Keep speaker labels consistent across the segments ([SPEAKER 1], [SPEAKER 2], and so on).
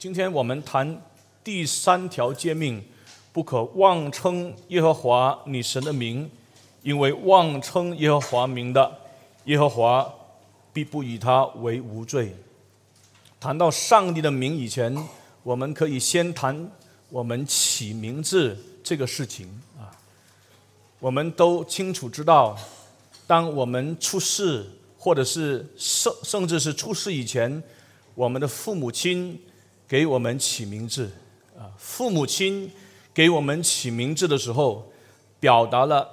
[SPEAKER 1] 今天我们谈第三条诫命：不可妄称耶和华你神的名，因为妄称耶和华名的，耶和华必不以他为无罪。谈到上帝的名以前，我们可以先谈我们起名字这个事情啊。我们都清楚知道，当我们出世，或者是甚甚至是出世以前，我们的父母亲给我们起名字啊。父母亲给我们起名字的时候，表达了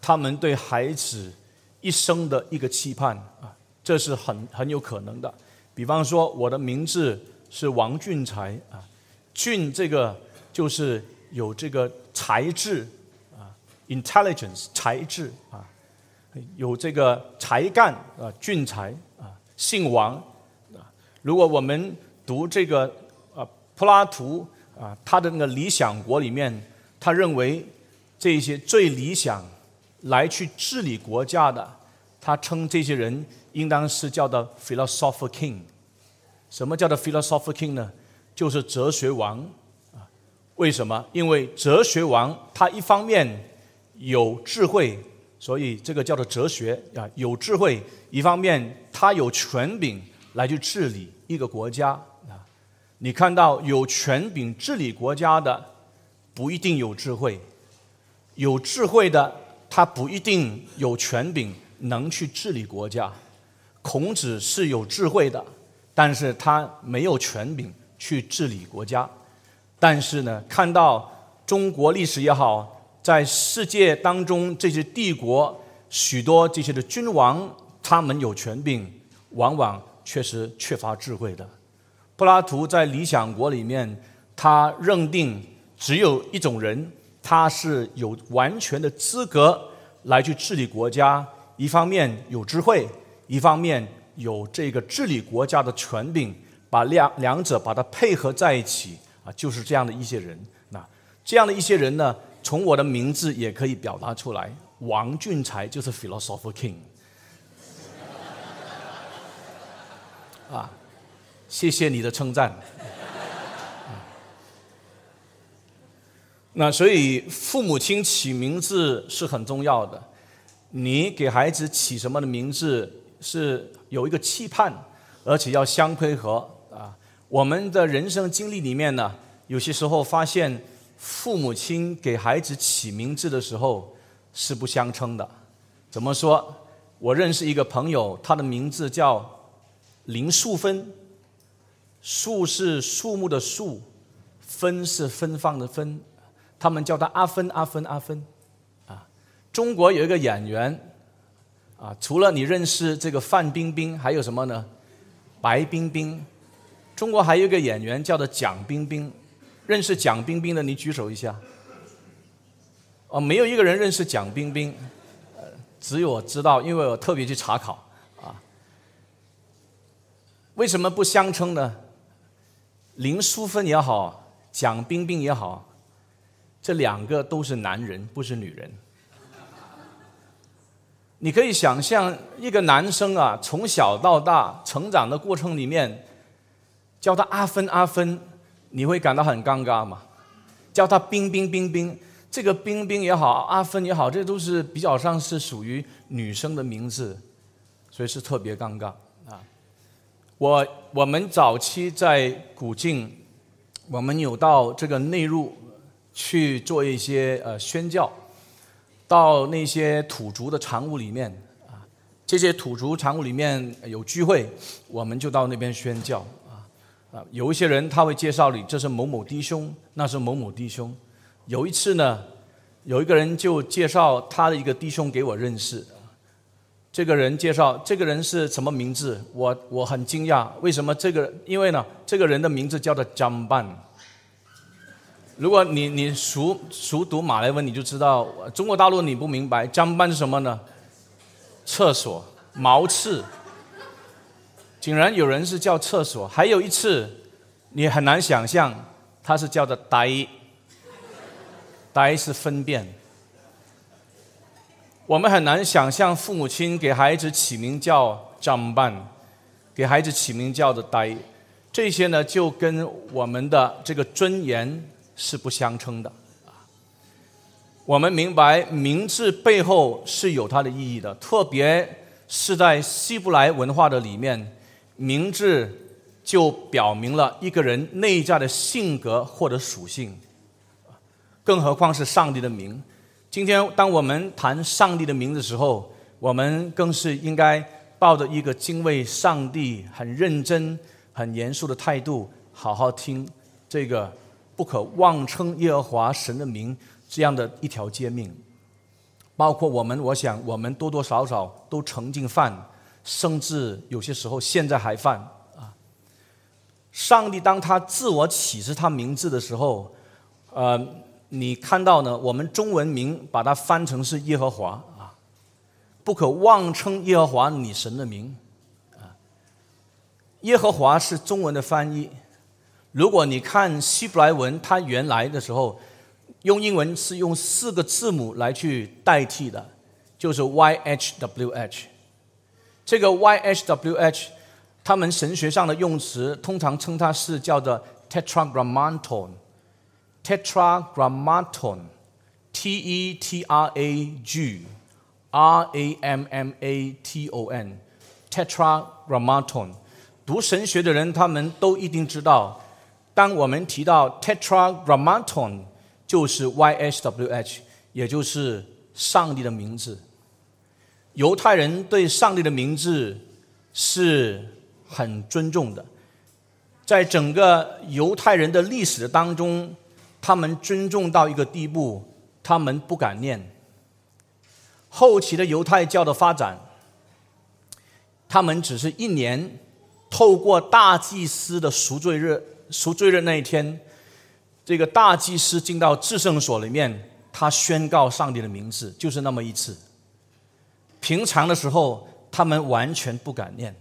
[SPEAKER 1] 他们对孩子一生的一个期盼啊，这是很很有可能的。比方说，我的名字是王俊才啊，俊这个就是有这个才智啊，intelligence 才智啊，有这个才干啊，俊才啊，姓王啊。如果我们读这个，柏拉图啊，他的那个《理想国》里面，他认为这些最理想来去治理国家的，他称这些人应当是叫做 philosopher king。什么叫做 philosopher king 呢？就是哲学王啊。为什么？因为哲学王他一方面有智慧，所以这个叫做哲学啊，有智慧；一方面他有权柄来去治理一个国家。你看到有权柄治理国家的，不一定有智慧；有智慧的，他不一定有权柄能去治理国家。孔子是有智慧的。但是他没有权柄去治理国家，但是呢，看到中国历史也好，在世界当中这些帝国许多这些的君王，他们有权柄，往往确实缺乏智慧的。柏拉图在《理想国》里面，他认定只有一种人，他是有完全的资格来去治理国家，一方面有智慧，一方面。有这个治理国家的权柄，把两两者把它配合在一起啊，就是这样的一些人。那这样的一些人呢，从我的名字也可以表达出来。王俊才就是 philosopher king。啊，谢谢你的称赞。那所以父母亲起名字是很重要的。你给孩子起什么的名字？是有一个期盼，而且要相配合啊。我们的人生经历里面呢，有些时候发现父母亲给孩子起名字的时候是不相称的。怎么说？我认识一个朋友，他的名字叫林素芬，树是树木的树，芬是芬芳的芬，他们叫他阿芬阿芬阿芬啊。中国有一个演员。啊，除了你认识这个范冰冰，还有什么呢？白冰冰。中国还有一个演员叫做蒋冰冰，认识蒋冰冰的你举手一下。哦，没有一个人认识蒋冰冰，呃，只有我知道，因为我特别去查考啊。为什么不相称呢？林淑芬也好，蒋冰冰也好，这两个都是男人，不是女人。你可以想象一个男生啊，从小到大成长的过程里面，叫他阿芬阿芬，你会感到很尴尬吗？叫他冰冰冰冰，这个冰冰也好，阿芬也好，这都是比较上是属于女生的名字，所以是特别尴尬。我我们早期在古晋，我们有到这个内陆去做一些呃宣教。到那些土族的长屋里面啊，这些土族长屋里面有聚会，我们就到那边宣教啊啊，有一些人他会介绍你，这是某某弟兄，那是某某弟兄。有一次呢，有一个人就介绍他的一个弟兄给我认识，这个人介绍这个人是什么名字，我我很惊讶，为什么这个？因为呢，这个人的名字叫做 “jamban”。如果你你熟熟读马来文，你就知道中国大陆你不明白，“jamban” 是什么呢？厕所茅厕，竟然有人是叫厕所。还有一次，你很难想象，他是叫的呆，呆是分辨。我们很难想象父母亲给孩子起名叫张半，给孩子起名叫的呆。这些呢就跟我们的这个尊严是不相称的啊。我们明白名字背后是有它的意义的，特别是在希伯来文化的里面，名字就表明了一个人内在的性格或者属性，更何况是上帝的名。今天当我们谈上帝的名字的时候，我们更是应该抱着一个敬畏上帝、很认真、很严肃的态度，好好听这个不可妄称耶和华神的名这样的一条诫命。包括我们，我想我们多多少少都曾经犯，甚至有些时候现在还犯啊。上帝当他自我启示他名字的时候，呃。你看到呢？我们中文名把它翻成是耶和华啊，不可妄称耶和华你神的名啊。耶和华是中文的翻译。如果你看希伯来文，它原来的时候用英文是用四个字母来去代替的，就是 Y H W H。这个 Y H W H，他们神学上的用词通常称它是叫做 Tetragrammaton。Tetragrammaton，T-E-T-R-A-G-R-A-M-M-A-T-O-N，Tetragrammaton。读神学的人，他们都一定知道，当我们提到 Tetragrammaton，就是 Y-H-W-H，也就是上帝的名字。犹太人对上帝的名字是很尊重的，在整个犹太人的历史当中。他们尊重到一个地步，他们不敢念。后期的犹太教的发展，他们只是一年透过大祭司的赎罪日，赎罪日那一天，这个大祭司进到至圣所里面，他宣告上帝的名字，就是那么一次。平常的时候，他们完全不敢念。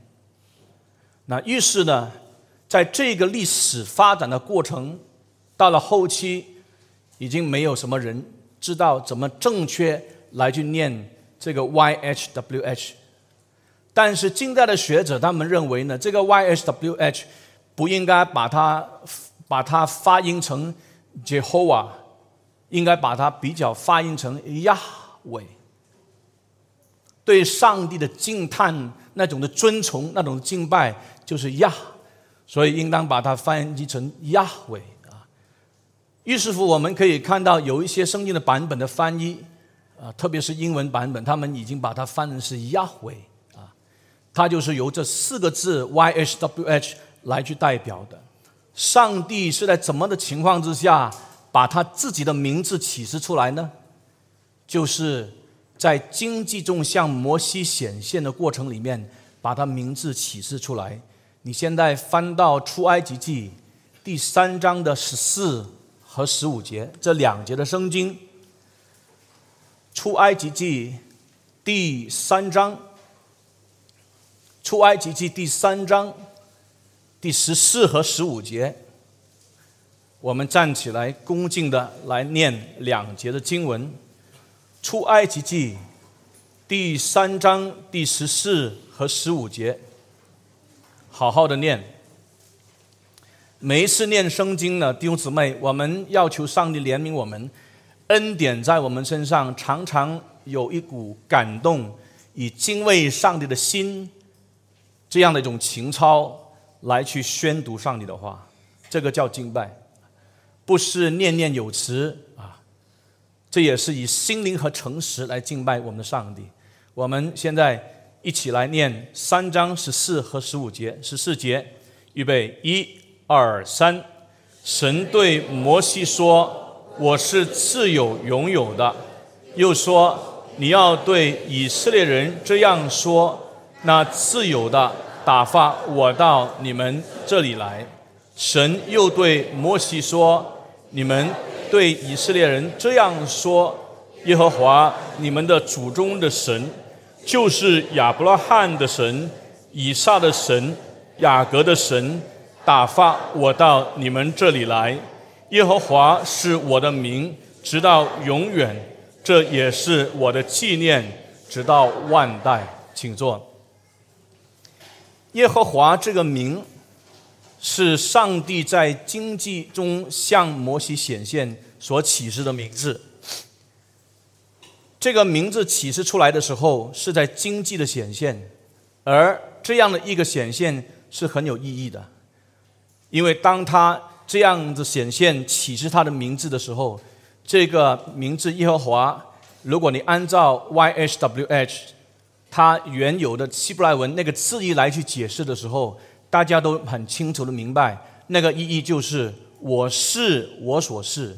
[SPEAKER 1] 那于是呢，在这个历史发展的过程。到了后期，已经没有什么人知道怎么正确来去念这个 Y H W H，但是近代的学者他们认为呢，这个 Y H W H 不应该把它把它发音成 Jehovah，应该把它比较发音成 Yahweh。对上帝的敬叹那种的尊崇那种敬拜就是亚所以应当把它翻译成亚伟。于是乎，我们可以看到有一些圣经的版本的翻译，啊，特别是英文版本，他们已经把它翻成是 Yahweh，啊，它就是由这四个字 Y H W H 来去代表的。上帝是在怎么的情况之下，把他自己的名字启示出来呢？就是在经济中向摩西显现的过程里面，把他名字启示出来。你现在翻到出埃及记第三章的十四。和十五节这两节的圣经，出埃及记第三章，出埃及记第三章第十四和十五节，我们站起来恭敬的来念两节的经文。出埃及记第三章第十四和十五节，好好的念。每一次念圣经呢，弟兄姊妹，我们要求上帝怜悯我们，恩典在我们身上，常常有一股感动，以敬畏上帝的心，这样的一种情操来去宣读上帝的话，这个叫敬拜，不是念念有词啊，这也是以心灵和诚实来敬拜我们的上帝。我们现在一起来念三章十四和十五节，十四节，预备一。二三，神对摩西说：“我是自有永有的。”又说：“你要对以色列人这样说：那自由的打发我到你们这里来。”神又对摩西说：“你们对以色列人这样说：耶和华你们的祖宗的神，就是亚伯拉罕的神、以撒的神、雅各的神。”打发我到你们这里来，耶和华是我的名，直到永远，这也是我的纪念，直到万代。请坐。耶和华这个名，是上帝在经济中向摩西显现所启示的名字。这个名字启示出来的时候，是在经济的显现，而这样的一个显现是很有意义的，因为当他这样子显现启示他的名字的时候，这个名字耶和华，如果你按照 Y H W H 它原有的希伯来文那个字义来去解释的时候，大家都很清楚的明白，那个意义就是我是我所是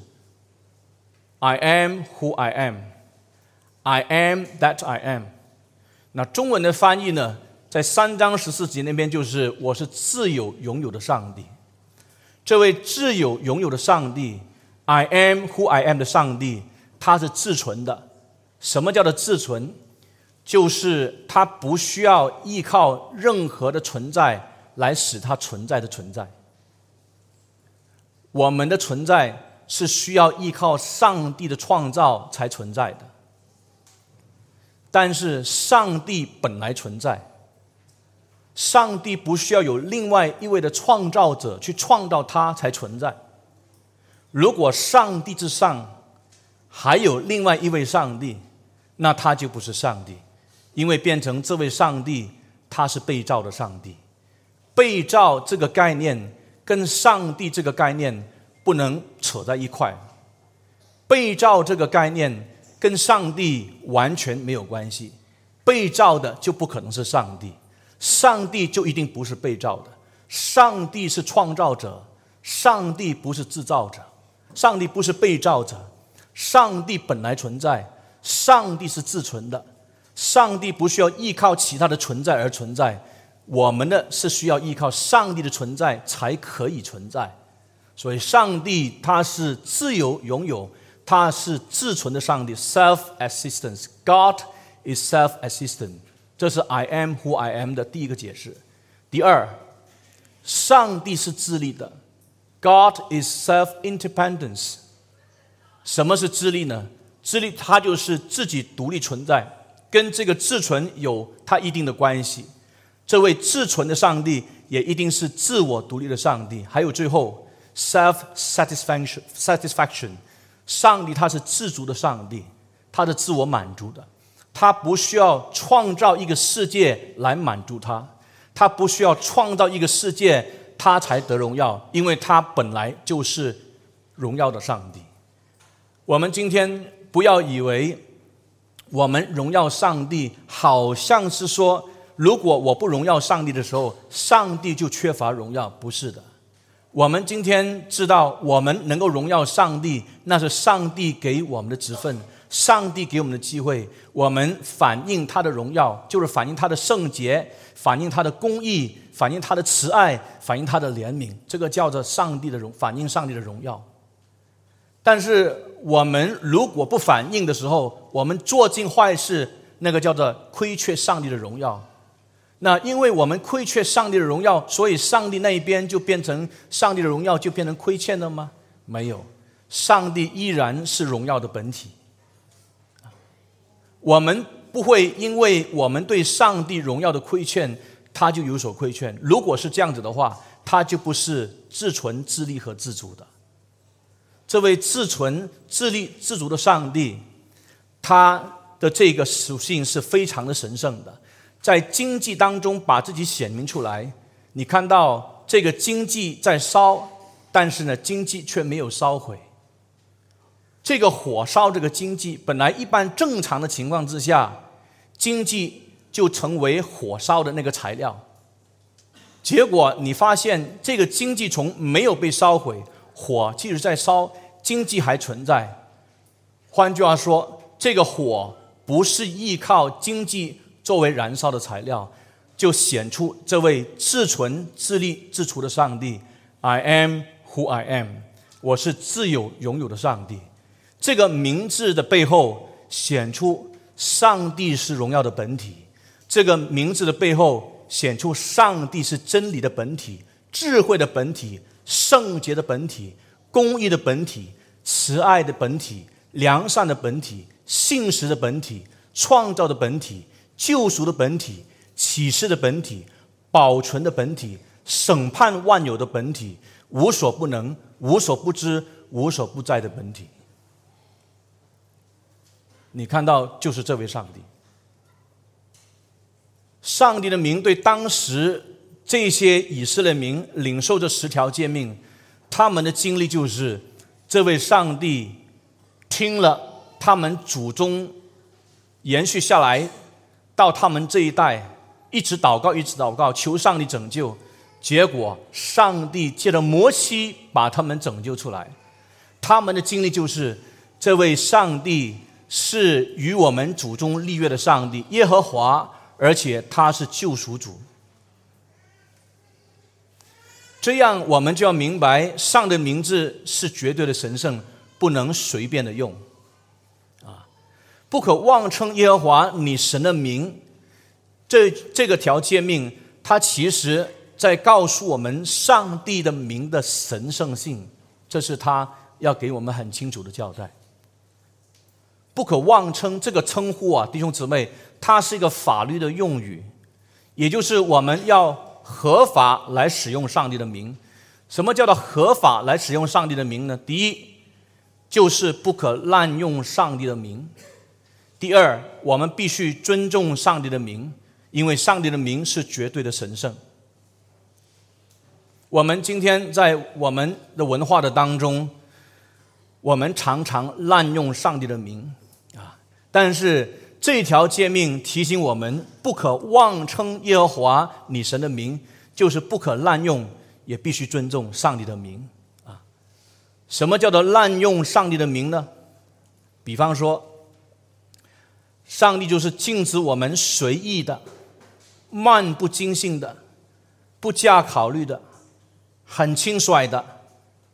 [SPEAKER 1] ，I am who I am。I am that I am。那中文的翻译呢，在三章十四节那边就是“我是自有拥有的上帝”。这位自有拥有的上帝，I am who I am 的上帝，他是自存的。什么叫做自存？就是他不需要依靠任何的存在来使他存在的存在。我们的存在是需要依靠上帝的创造才存在的。但是上帝本来存在，上帝不需要有另外一位的创造者去创造他才存在。如果上帝之上还有另外一位上帝，那他就不是上帝，因为变成这位上帝他是被造的上帝。被造这个概念跟上帝这个概念不能扯在一块。被造这个概念。跟上帝完全没有关系，被造的就不可能是上帝，上帝就一定不是被造的。上帝是创造者，上帝不是制造者，上帝不是被造者，上帝本来存在，上帝是自存的，上帝不需要依靠其他的存在而存在，我们的是需要依靠上帝的存在才可以存在，所以上帝他是自由拥有。他是自存的上帝，self-assistance，God is self-assistant。这是 I am who I am 的第一个解释。第二，上帝是自立的，God is self-independence。什么是自立呢？自立，它就是自己独立存在，跟这个自存有它一定的关系。这位自存的上帝也一定是自我独立的上帝。还有最后，self-satisfaction，satisfaction。上帝他是自足的上帝，他是自我满足的，他不需要创造一个世界来满足他，他不需要创造一个世界他才得荣耀，因为他本来就是荣耀的上帝。我们今天不要以为我们荣耀上帝，好像是说如果我不荣耀上帝的时候，上帝就缺乏荣耀，不是的。我们今天知道，我们能够荣耀上帝，那是上帝给我们的职分，上帝给我们的机会。我们反映他的荣耀，就是反映他的圣洁，反映他的公义，反映他的慈爱，反映他的怜悯。这个叫做上帝的荣，反映上帝的荣耀。但是我们如果不反应的时候，我们做尽坏事，那个叫做亏缺上帝的荣耀。那因为我们亏缺上帝的荣耀，所以上帝那一边就变成上帝的荣耀就变成亏欠了吗？没有，上帝依然是荣耀的本体。我们不会因为我们对上帝荣耀的亏欠，他就有所亏欠。如果是这样子的话，他就不是自存自立和自主的。这位自存自立自足的上帝，他的这个属性是非常的神圣的。在经济当中把自己显明出来，你看到这个经济在烧，但是呢，经济却没有烧毁。这个火烧这个经济，本来一般正常的情况之下，经济就成为火烧的那个材料。结果你发现，这个经济从没有被烧毁，火即使在烧，经济还存在。换句话说，这个火不是依靠经济。作为燃烧的材料，就显出这位自存自立自除的上帝。I am who I am，我是自有拥有的上帝。这个名字的背后显出上帝是荣耀的本体。这个名字的背后显出上帝是真理的本体、智慧的本体、圣洁的本体、公义的本体、慈爱的本体、良善的本体、信实的本体、创造的本体。救赎的本体、启示的本体、保存的本体、审判万有的本体，无所不能、无所不知、无所不在的本体。你看到就是这位上帝。上帝的名对当时这些以色列民领受这十条诫命，他们的经历就是这位上帝听了他们祖宗延续下来到他们这一代，一直祷告，一直祷告，求上帝拯救。结果上帝借着摩西把他们拯救出来。他们的经历就是这位上帝是与我们祖宗立约的上帝，耶和华。而且他是救赎主，这样我们就要明白，上的名字是绝对的神圣，不能随便的用，啊，不可妄称耶和华你神的名。这这个条诫命，它其实在告诉我们上帝的名的神圣性，这是他要给我们很清楚的交代。不可妄称这个称呼啊，弟兄姊妹。它是一个法律的用语，也就是我们要合法来使用上帝的名。什么叫做合法来使用上帝的名呢？第一，就是不可滥用上帝的名；第二，我们必须尊重上帝的名，因为上帝的名是绝对的神圣。我们今天在我们的文化的当中，我们常常滥用上帝的名，但是。这条诫命提醒我们，不可妄称耶和华你神的名，就是不可滥用，也必须尊重上帝的名啊。什么叫做滥用上帝的名呢？比方说，上帝就是禁止我们随意的、漫不经心的、不加考虑的、很轻率的、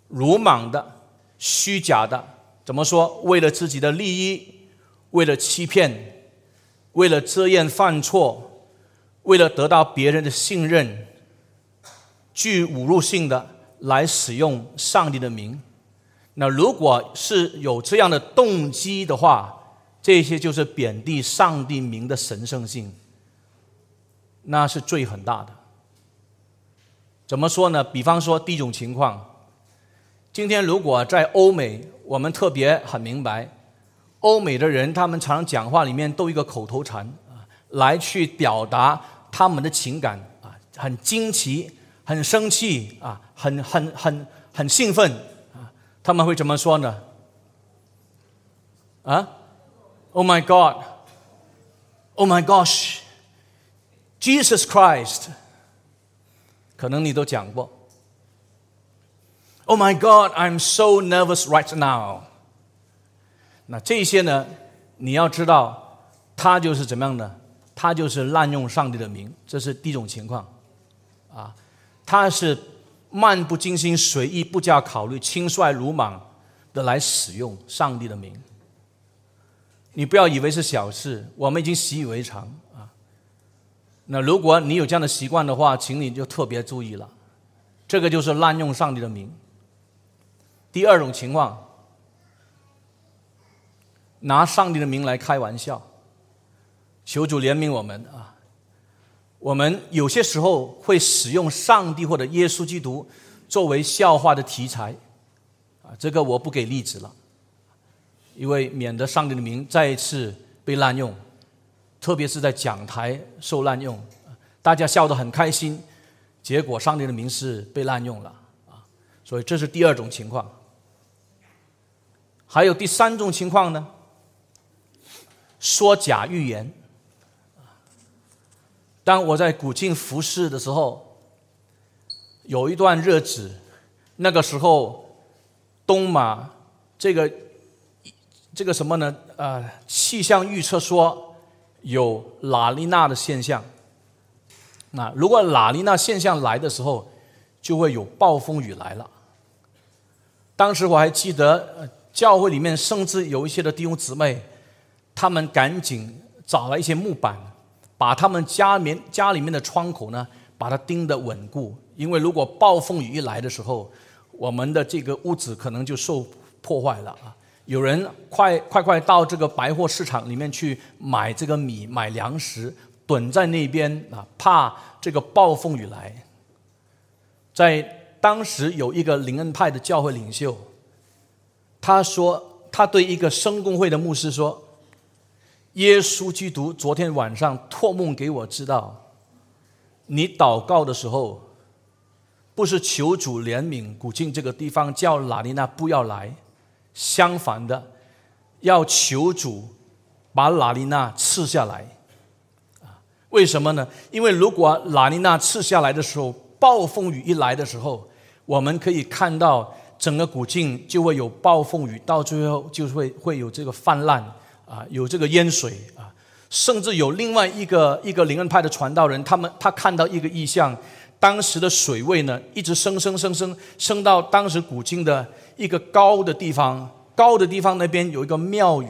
[SPEAKER 1] 鲁莽的、虚假的。怎么说？为了自己的利益，为了欺骗。为了遮掩犯错，为了得到别人的信任，具侮辱性的来使用上帝的名，那如果是有这样的动机的话，这些就是贬低上帝名的神圣性，那是罪很大的。怎么说呢？比方说第一种情况，今天如果在欧美，我们特别很明白。欧美的人，他们常常讲话里面都一个口头禅啊，来去表达他们的情感啊，很惊奇，很生气啊，很很很很兴奋啊，他们会怎么说呢？啊，Oh my God，Oh my gosh，Jesus Christ，可能你都讲过。Oh my God，I'm so nervous right now。那这些呢？你要知道，他就是怎么样呢？他就是滥用上帝的名，这是第一种情况，啊，他是漫不经心、随意、不加考虑、轻率鲁莽的来使用上帝的名。你不要以为是小事，我们已经习以为常啊。那如果你有这样的习惯的话，请你就特别注意了，这个就是滥用上帝的名。第二种情况。拿上帝的名来开玩笑，求主怜悯我们啊！我们有些时候会使用上帝或者耶稣基督作为笑话的题材啊，这个我不给例子了，因为免得上帝的名再一次被滥用，特别是在讲台受滥用，大家笑得很开心，结果上帝的名是被滥用了啊！所以这是第二种情况。还有第三种情况呢？说假预言。当我在古晋服侍的时候，有一段日子，那个时候东马这个这个什么呢？呃，气象预测说有拉尼娜的现象。那如果拉尼娜现象来的时候，就会有暴风雨来了。当时我还记得，教会里面甚至有一些的弟兄姊妹。他们赶紧找了一些木板，把他们家面家里面的窗口呢，把它钉得稳固。因为如果暴风雨一来的时候，我们的这个屋子可能就受破坏了啊！有人快快快到这个百货市场里面去买这个米、买粮食，囤在那边啊，怕这个暴风雨来。在当时有一个灵恩派的教会领袖，他说他对一个圣公会的牧师说：“耶稣基督昨天晚上托梦给我知道，你祷告的时候，不是求主怜悯古晋这个地方，叫拉尼娜不要来，相反的，要求主把拉尼娜赐下来。”为什么呢？因为如果拉尼娜刺下来的时候，暴风雨一来的时候，我们可以看到整个古晋就会有暴风雨，到最后就会会有这个泛滥啊，有这个淹水啊，甚至有另外一个一个灵恩派的传道人，他们他看到一个异象，当时的水位呢一直升升升升升到当时古今的一个高的地方，高的地方那边有一个庙宇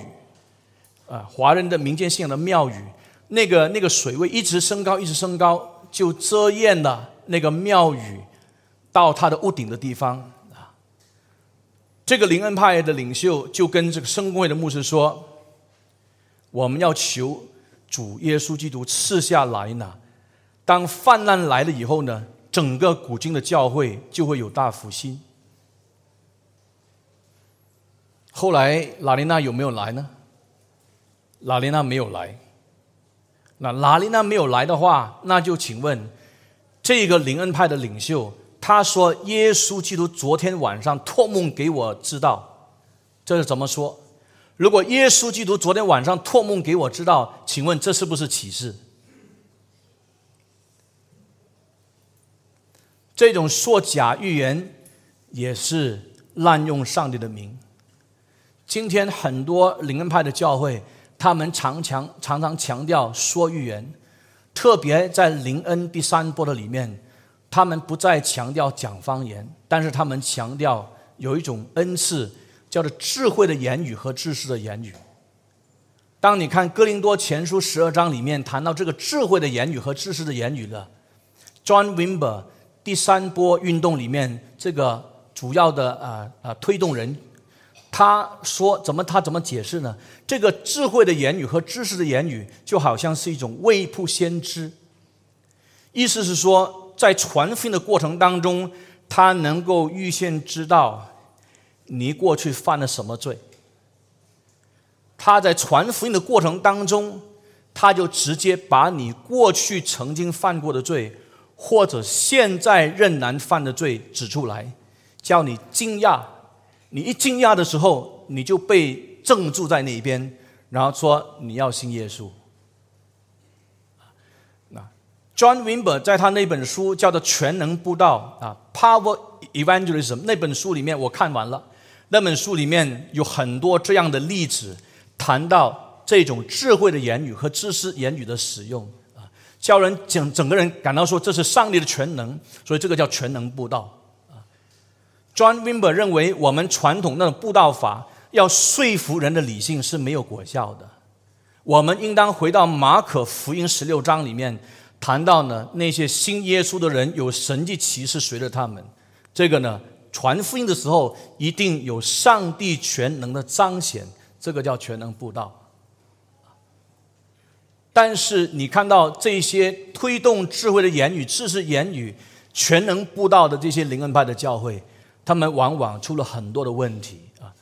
[SPEAKER 1] 啊，华人的民间信仰的庙宇。那个那个水位一直升高，一直升高，就遮掩了那个庙宇到它的屋顶的地方啊。这个灵恩派的领袖就跟这个圣公会的牧师说：“我们要求主耶稣基督赐下来呢。当泛滥来了以后呢，整个古今的教会就会有大复兴。”后来拉琳娜有没有来呢？拉琳娜没有来。那拉丽娜没有来的话，那就请问，这个灵恩派的领袖，他说耶稣基督昨天晚上托梦给我知道，这是怎么说？如果耶稣基督昨天晚上托梦给我知道，请问这是不是启示？这种说假预言也是滥用上帝的名。今天很多灵恩派的教会。他们常强常常强调说预言，特别在灵恩第三波的里面，他们不再强调讲方言，但是他们强调有一种恩赐，叫做智慧的言语和知识的言语。当你看哥林多前书十二章里面谈到这个智慧的言语和知识的言语了，John Wimber 第三波运动里面这个主要的啊啊推动人。他说：“怎么？他怎么解释呢？这个智慧的言语和知识的言语，就好像是一种未卜先知。意思是说，在传讯的过程当中，他能够预先知道你过去犯了什么罪。他在传福音的过程当中，他就直接把你过去曾经犯过的罪，或者现在仍然犯的罪指出来，叫你惊讶。”你一惊讶的时候，你就被镇住在那一边，然后说你要信耶稣。那 John Wimber 在他那本书叫做《全能布道》啊，《Power Evangelism》那本书里面我看完了，那本书里面有很多这样的例子，谈到这种智慧的言语和知识言语的使用啊，叫人整整个人感到说这是上帝的全能，所以这个叫全能布道啊。John Wimber 认为，我们传统那种布道法要说服人的理性是没有果效的。我们应当回到马可福音十六章里面，谈到呢那些信耶稣的人有神迹奇事随着他们。这个呢传福音的时候一定有上帝全能的彰显，这个叫全能布道。但是你看到这些推动智慧的言语、知识言语、全能布道的这些灵恩派的教会。他们往往出了很多的问题啊！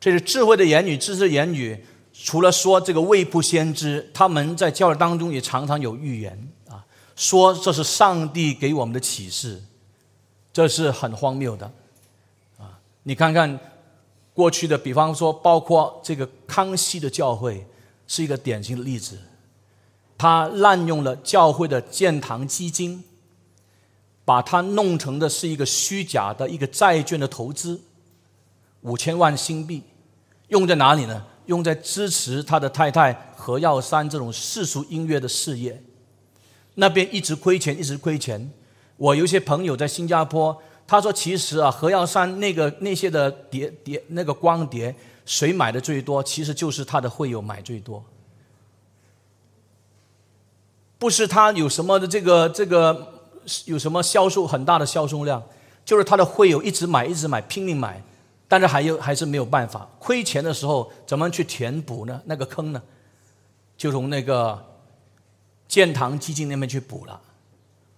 [SPEAKER 1] 这是智慧的言语、知识言语。除了说这个未卜先知，他们在教育当中也常常有预言啊，说这是上帝给我们的启示，这是很荒谬的！你看看过去的，比方说，包括这个康熙的教会是一个典型的例子，他滥用了教会的建堂基金。把它弄成的是一个虚假的一个债券的投资，五千万新币，用在哪里呢？用在支持他的太太何耀珊这种世俗音乐的事业，那边一直亏钱，一直亏钱。我有些朋友在新加坡，他说其实啊，何耀珊那个那些的碟碟那个光碟，谁买的最多？其实就是他的会友买最多，不是他有什么的这个这个。有什么销售很大的销售量，就是他的会友一直买，一直买，拼命买，但是还有还是没有办法，亏钱的时候怎么去填补呢？那个坑呢，就从那个建堂基金那边去补了。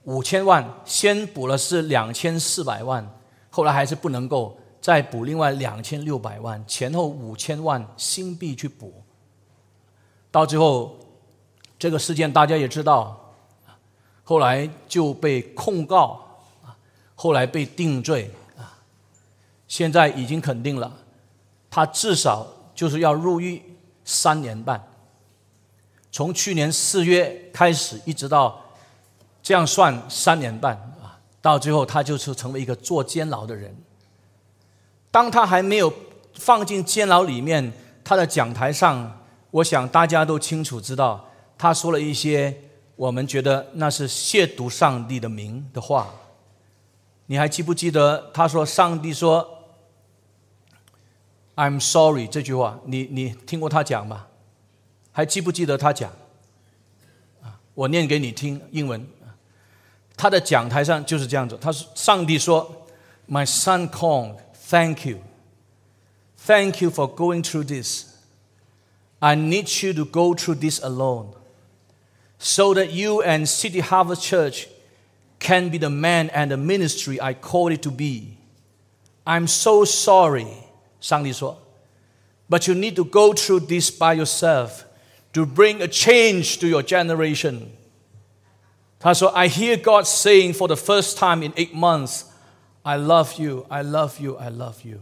[SPEAKER 2] 五千万，先补了是两千四百万，后来还是不能够再补另外两千六百万，前后五千万新币去补。到最后，这个事件大家也知道，后来就被控告，后来被定罪啊，现在已经肯定了，他至少就是要入狱三年半。从去年四月开始，一直到这样算三年半啊，到最后他就是成为一个坐监牢的人。当他还没有放进监牢里面，他的讲台上，我想大家都清楚知道，他说了一些我们觉得那是亵渎上帝的名的话。你还记不记得他说上帝说 “I'm sorry” 这句话？你你听过他讲吗？还记不记得他讲？我念给你听，英文。他的讲台上就是这样子。他说：“上帝说，My son Kong, thank you, thank you for going through this. I need you to go through this alone, so that you and City Harvest Church can be the man and the ministry I called it to be. I'm so sorry，上帝说，But you need to go through this by yourself.” to bring a change to your generation. 他说：“I hear God saying for the first time in eight months, I love you, I love you, I love you。”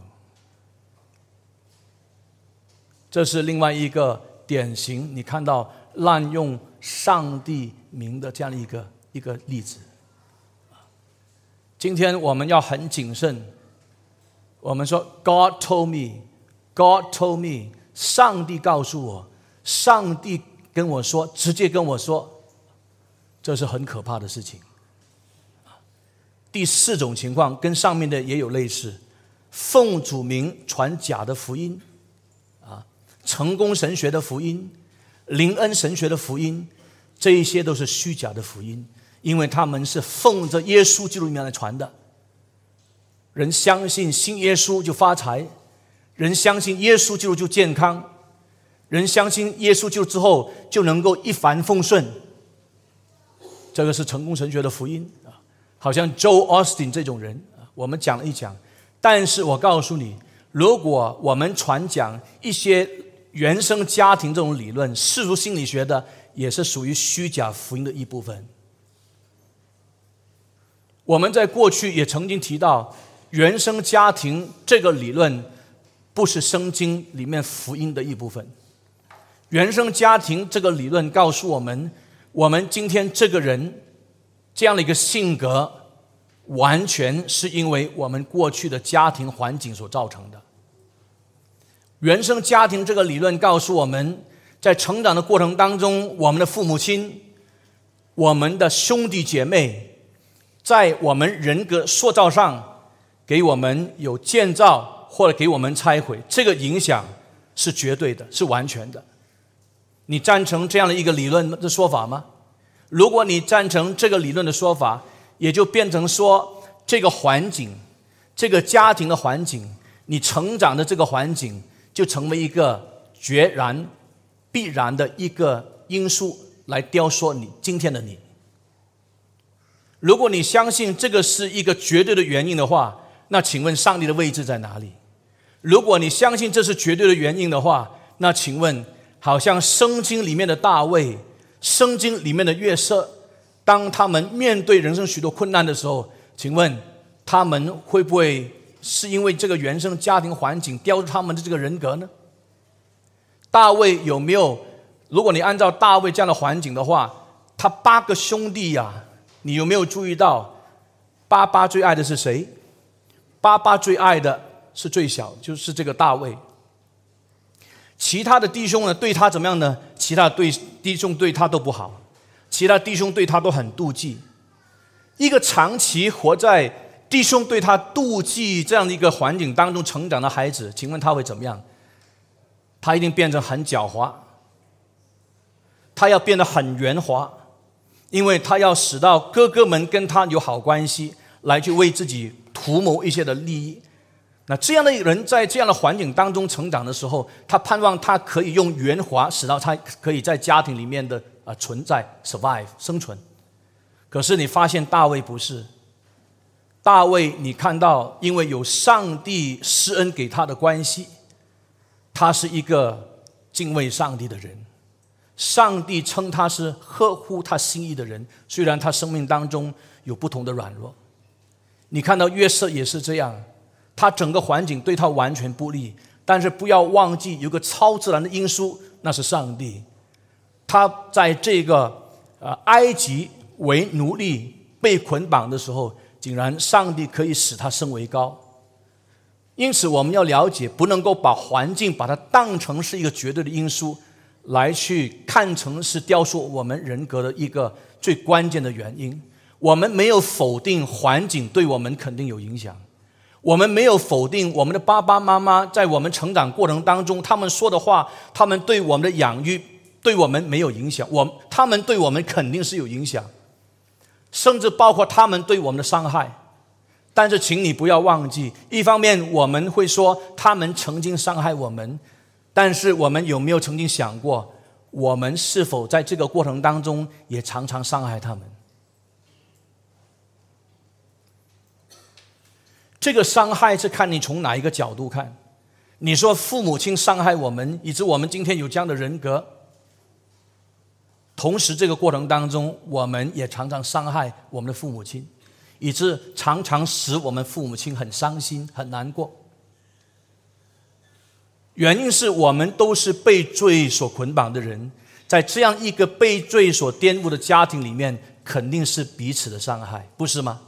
[SPEAKER 2] 这是另外一个典型，你看到滥用上帝名的这样一个一个例子。今天我们要很谨慎。我们说：“God told me, God told me，上帝告诉我。”上帝跟我说，直接跟我说，这是很可怕的事情。第四种情况跟上面的也有类似，奉主名传假的福音，啊，成功神学的福音，灵恩神学的福音，这一些都是虚假的福音，因为他们是奉着耶稣基督里面来传的。人相信信耶稣就发财，人相信耶稣基督就健康。人相信耶稣基督之后就能够一帆风顺，这个是成功神学的福音啊！好像 Joe Austin 这种人，我们讲了一讲。但是我告诉你，如果我们传讲一些原生家庭这种理论，世俗心理学的，也是属于虚假福音的一部分。我们在过去也曾经提到，原生家庭这个理论不是圣经里面福音的一部分。原生家庭这个理论告诉我们，我们今天这个人这样的一个性格，完全是因为我们过去的家庭环境所造成的。原生家庭这个理论告诉我们，在成长的过程当中，我们的父母亲、我们的兄弟姐妹，在我们人格塑造上，给我们有建造或者给我们拆毁，这个影响是绝对的，是完全的。你赞成这样的一个理论的说法吗？如果你赞成这个理论的说法，也就变成说，这个环境，这个家庭的环境，你成长的这个环境，就成为一个决然、必然的一个因素来雕塑你今天的你。如果你相信这个是一个绝对的原因的话，那请问上帝的位置在哪里？如果你相信这是绝对的原因的话，那请问？好像圣经里面的大卫，圣经里面的约瑟，当他们面对人生许多困难的时候，请问他们会不会是因为这个原生家庭环境雕出他们的这个人格呢？大卫有没有？如果你按照大卫这样的环境的话，他八个兄弟呀，你有没有注意到，爸爸最爱的是谁？爸爸最爱的是最小，就是这个大卫。其他的弟兄呢？对他怎么样呢？其他对弟兄对他都不好，其他弟兄对他都很妒忌。一个长期活在弟兄对他妒忌这样的一个环境当中成长的孩子，请问他会怎么样？他一定变成很狡猾，他要变得很圆滑，因为他要使到哥哥们跟他有好关系，来去为自己图谋一些的利益。那这样的人在这样的环境当中成长的时候，他盼望他可以用圆滑使到他可以在家庭里面的啊存在 survive 生存。可是你发现大卫不是。大卫，你看到，因为有上帝施恩给他的关系，他是一个敬畏上帝的人。上帝称他是呵护他心意的人，虽然他生命当中有不同的软弱。你看到约瑟也是这样，他整个环境对他完全不利，但是不要忘记有个超自然的因素，那是上帝。他在这个呃埃及为奴隶被捆绑的时候。竟然，上帝可以使他升为高，因此我们要了解，不能够把环境把它当成是一个绝对的因素，来去看成是雕塑我们人格的一个最关键的原因。我们没有否定环境对我们肯定有影响，我们没有否定我们的爸爸妈妈在我们成长过程当中他们说的话，他们对我们的养育对我们没有影响，我他们对我们肯定是有影响。甚至包括他们对我们的伤害，但是，请你不要忘记，一方面我们会说他们曾经伤害我们，但是我们有没有曾经想过，我们是否在这个过程当中也常常伤害他们？这个伤害是看你从哪一个角度看。你说父母亲伤害我们，以致我们今天有这样的人格。同时，这个过程当中，我们也常常伤害我们的父母亲，以致常常使我们父母亲很伤心、很难过。原因是我们都是被罪所捆绑的人，在这样一个被罪所玷污的家庭里面，肯定是彼此的伤害，不是吗？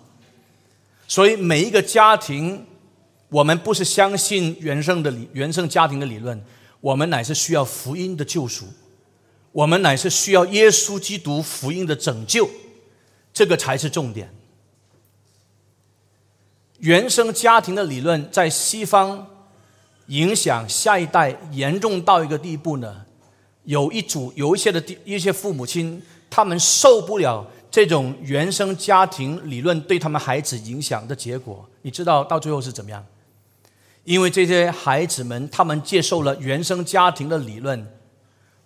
[SPEAKER 2] 所以，每一个家庭，我们不是相信原生的理、原生家庭的理论，我们乃是需要福音的救赎。我们乃是需要耶稣基督福音的拯救，这个才是重点。原生家庭的理论在西方影响下一代严重到一个地步呢？有一组有一些的一些父母亲，他们受不了这种原生家庭理论对他们孩子影响的结果，你知道到最后是怎么样？因为这些孩子们，他们接受了原生家庭的理论。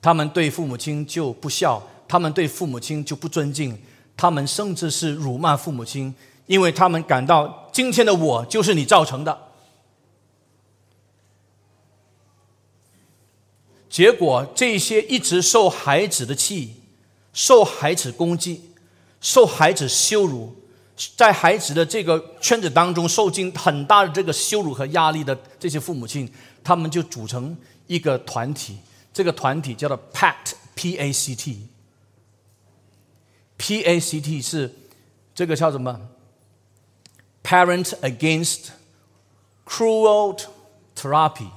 [SPEAKER 2] 他们对父母亲就不孝，他们对父母亲就不尊敬，他们甚至是辱骂父母亲，因为他们感到今天的我就是你造成的。结果，这些一直受孩子的气、受孩子攻击、受孩子羞辱，在孩子的这个圈子当中受尽很大的这个羞辱和压力的这些父母亲，他们就组成一个团体。这个团体叫做 PACT，PACT，PACT 是这个叫什么？Parent Against Cruel Therapy，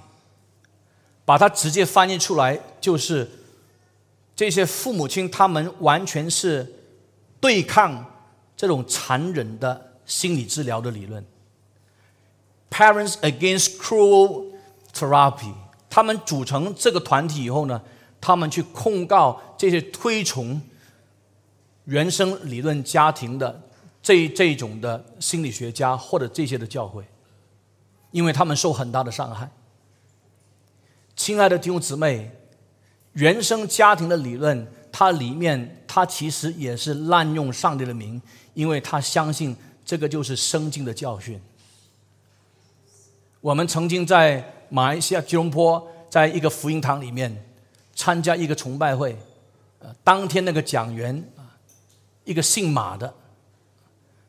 [SPEAKER 2] 把它直接翻译出来就是这些父母亲他们完全是对抗这种残忍的心理治疗的理论。Parents Against Cruel Therapy。他们组成这个团体以后呢，他们去控告这些推崇原生理论家庭的这这种的心理学家或者这些的教会，因为他们受很大的伤害。亲爱的弟兄姊妹，原生家庭的理论，它里面它其实也是滥用上帝的名，因为他相信这个就是圣经的教训。我们曾经在。马来西亚吉隆坡在一个福音堂里面参加一个崇拜会，呃，当天那个讲员，一个姓马的，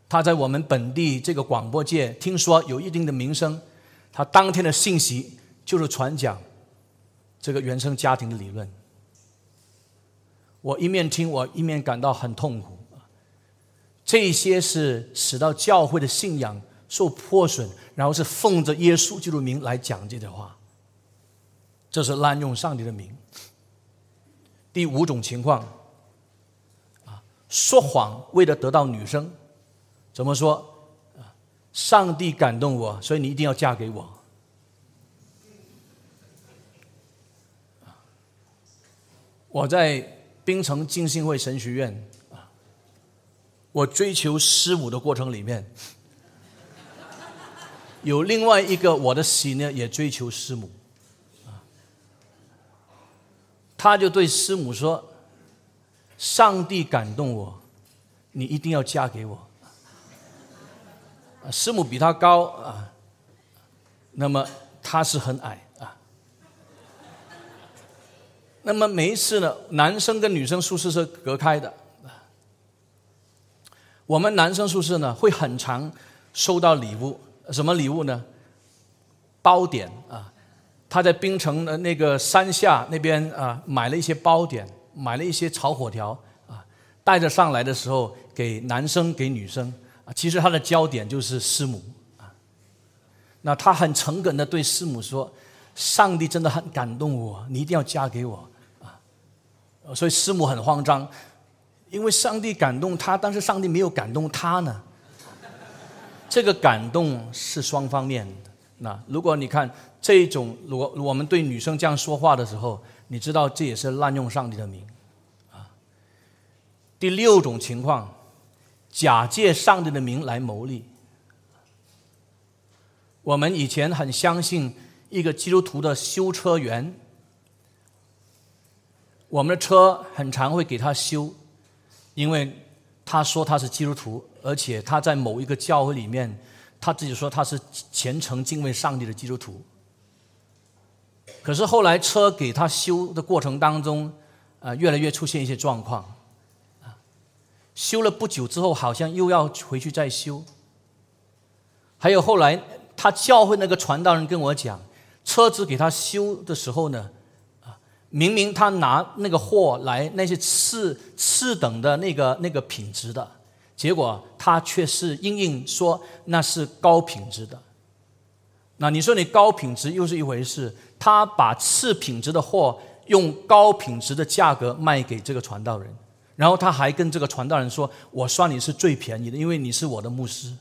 [SPEAKER 2] 他在我们本地这个广播界听说有一定的名声，他当天的信息就是传讲这个原生家庭的理论。我一面听，我一面感到很痛苦这些是使到教会的信仰受破损。然后是奉着耶稣基督名来讲这些话，这是滥用上帝的名。第五种情况，啊，说谎为了得到女生，怎么说？上帝感动我，所以你一定要嫁给我。我在槟城浸信会神学院啊，我追求师母的过程里面。有另外一个我的喜呢，也追求师母，他就对师母说：“上帝感动我，你一定要嫁给我。师母比他高啊，那么他是很矮。那么每一次呢，男生跟女生宿舍是隔开的。我们男生宿舍呢，会很常收到礼物，什么礼物呢？包点啊，他在槟城的那个山下那边啊，买了一些包点，买了一些炒火条啊，带着上来的时候给男生给女生。啊其实他的焦点就是师母啊，那他很诚恳的对师母说：“上帝真的很感动我，你一定要嫁给我！”所以师母很慌张，因为上帝感动他，但是上帝没有感动他呢。这个感动是双方面的。那如果你看这种，如果我们对女生这样说话的时候，你知道这也是滥用上帝的名啊。第六种情况。假借上帝的名来牟利。我们以前很相信一个基督徒的修车员，我们的车很常会给他修，因为他说他是基督徒，而且他在某一个教会里面，他自己说他是虔诚敬畏上帝的基督徒。可是后来车给他修的过程当中，啊，越来越出现一些状况。啊修了不久之后，好像又要回去再修。还有后来，他教会那个传道人跟我讲，车子给他修的时候呢，明明他拿那个货来，那些次次等的那个那个品质的，结果他却是硬硬说那是高品质的。那你说你高品质又是一回事，他把次品质的货用高品质的价格卖给这个传道人。然后他还跟这个传道人说：“我算你是最便宜的，因为你是我的牧师。”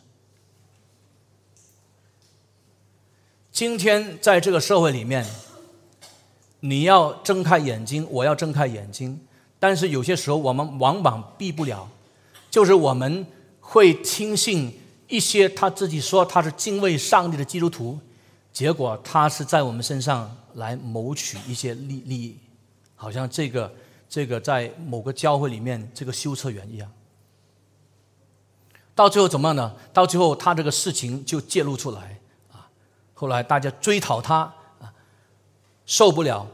[SPEAKER 2] 今天在这个社会里面，你要睁开眼睛，我要睁开眼睛，但是有些时候我们往往避不了，就是我们会听信一些他自己说他是敬畏上帝的基督徒，结果他是在我们身上来谋取一些利利益，好像这个。这个在某个教会里面，这个修车员一样，到最后怎么样呢？到最后他这个事情就揭露出来啊！后来大家追讨他，受不了，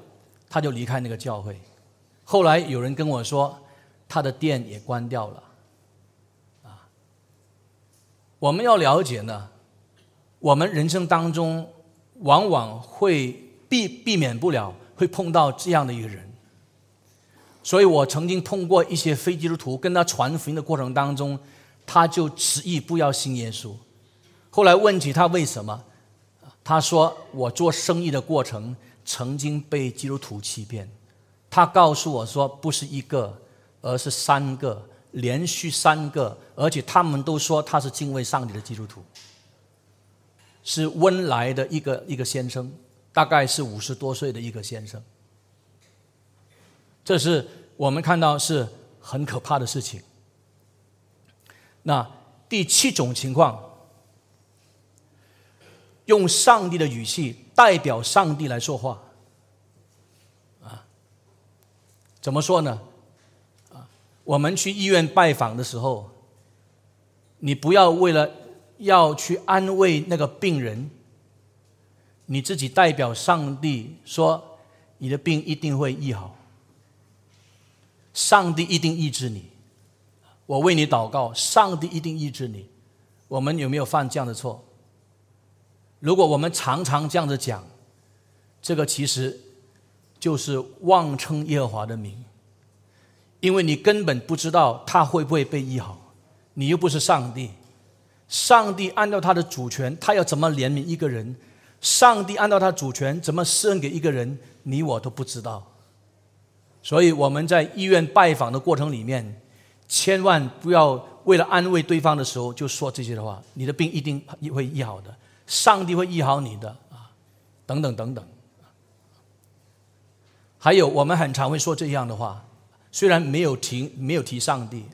[SPEAKER 2] 他就离开那个教会。后来有人跟我说，他的店也关掉了啊。我们要了解呢，我们人生当中往往会避避免不了会碰到这样的一个人。所以我曾经碰过一些非基督徒，跟他传福音的过程当中，他就执意不要信耶稣。后来问起他为什么，他说：“我做生意的过程曾经被基督徒欺骗。”他告诉我说：“不是一个，而是三个，连续三个，而且他们都说他是敬畏上帝的基督徒，是温来的一个一个先生，大概是五十多岁的一个先生。”这是我们看到是很可怕的事情。那第七种情况，用上帝的语气代表上帝来说话，啊，怎么说呢？啊，我们去医院拜访的时候，你不要为了要去安慰那个病人，你自己代表上帝说，你的病一定会医好。上帝一定医治你，我为你祷告，上帝一定医治你。我们有没有犯这样的错？如果我们常常这样子讲，这个其实就是妄称耶和华的名，因为你根本不知道他会不会被医好，你又不是上帝。上帝按照他的主权，他要怎么怜悯一个人？上帝按照他主权怎么施恩给一个人？你我都不知道。所以我们在医院拜访的过程里面，千万不要为了安慰对方的时候就说这些的话。你的病一定会医好的，上帝会医好你的啊，等等等等。还有，我们很常会说这样的话，虽然没有提没有提上帝，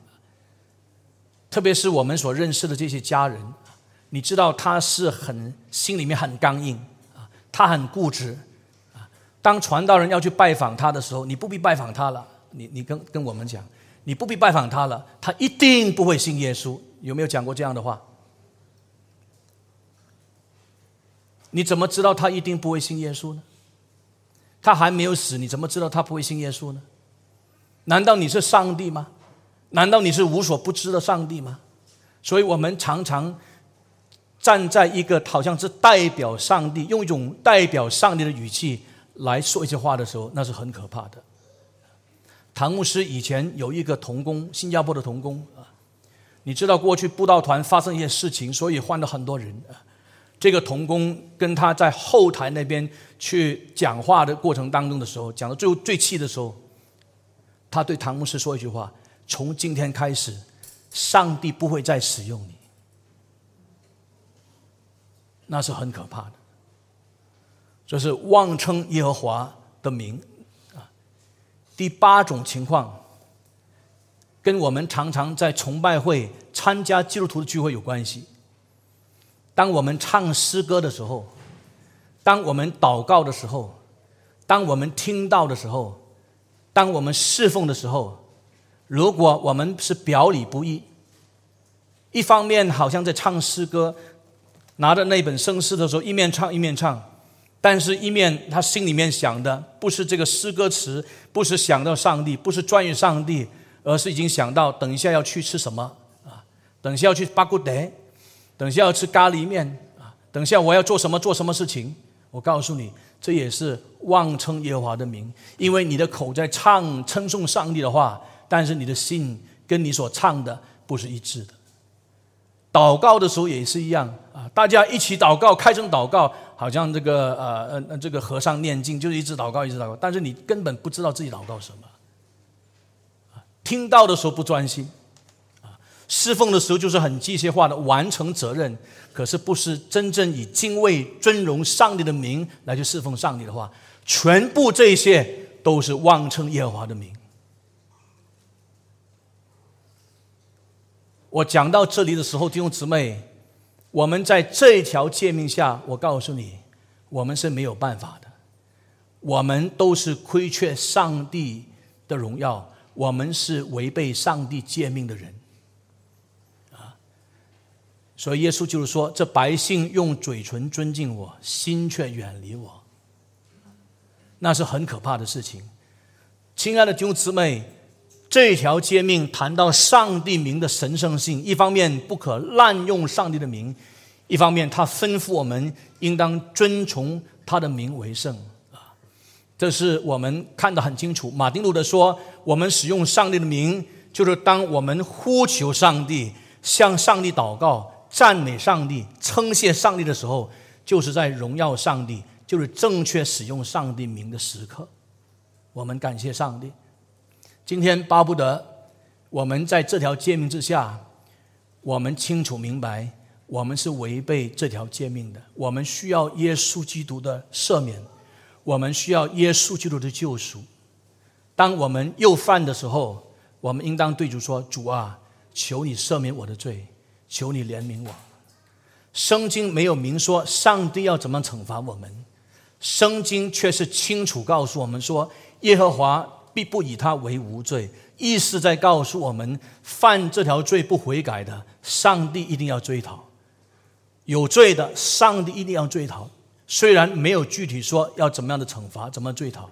[SPEAKER 2] 特别是我们所认识的这些家人，你知道他是很心里面很刚硬啊，他很固执。当传道人要去拜访他的时候，你不必拜访他了。你你跟跟我们讲，你不必拜访他了，他一定不会信耶稣。有没有讲过这样的话？你怎么知道他一定不会信耶稣呢？他还没有死，你怎么知道他不会信耶稣呢？难道你是上帝吗？难道你是无所不知的上帝吗？所以我们常常站在一个好像是代表上帝，用一种代表上帝的语气来说一些话的时候，那是很可怕的。唐牧师以前有一个童工，新加坡的童工啊，你知道过去布道团发生一些事情，所以换了很多人啊。这个童工跟他在后台那边去讲话的过程当中的时候，讲到最后最气的时候，他对唐牧师说一句话：“从今天开始，上帝不会再使用你。”那是很可怕的，这是妄称耶和华的名啊。第八种情况，跟我们常常在崇拜会参加基督徒的聚会有关系。当我们唱诗歌的时候，当我们祷告的时候，当我们听到的时候，当我们侍奉的时候，如果我们是表里不一，一方面好像在唱诗歌，拿着那本圣诗的时候一面唱一面唱，但是一面他心里面想的不是这个诗歌词，不是想到上帝，不是专于上帝，而是已经想到等一下要去吃什么啊，等一下要去巴古德。等下要吃咖喱面啊！等下我要做什么做什么事情？我告诉你，这也是妄称耶和华的名，因为你的口在唱称颂上帝的话，但是你的心跟你所唱的不是一致的。祷告的时候也是一样啊！大家一起祷告，开声祷告，好像这个呃呃这个和尚念经，就是一直祷告一直祷告，但是你根本不知道自己祷告什么！听到的时候不专心。侍奉的时候就是很机械化的完成责任，可是不是真正以敬畏尊荣上帝的名来去侍奉上帝的话，全部这些都是妄称耶和华的名。我讲到这里的时候，弟兄姊妹，我们在这一条诫命下，我告诉你，我们是没有办法的，我们都是亏缺上帝的荣耀，我们是违背上帝诫命的人。所以耶稣就是说：“这百姓用嘴唇尊敬我，心却远离我，那是很可怕的事情。”亲爱的弟兄姊妹，这条诫命谈到上帝名的神圣性，一方面不可滥用上帝的名，一方面他吩咐我们应当遵从他的名为圣啊。这是我们看得很清楚。马丁路德说：“我们使用上帝的名，就是当我们呼求上帝，向上帝祷告。”赞美上帝、称谢上帝的时候，就是在荣耀上帝，就是正确使用上帝名的时刻。我们感谢上帝。今天巴不得我们在这条诫命之下，我们清楚明白，我们是违背这条诫命的。我们需要耶稣基督的赦免，我们需要耶稣基督的救赎。当我们又犯的时候，我们应当对主说：“主啊，求你赦免我的罪。”求你怜悯我。圣经没有明说上帝要怎么惩罚我们，圣经却是清楚告诉我们说，耶和华必不以他为无罪。意思在告诉我们，犯这条罪不悔改的，上帝一定要追讨；有罪的，上帝一定要追讨。虽然没有具体说要怎么样的惩罚，怎么追讨，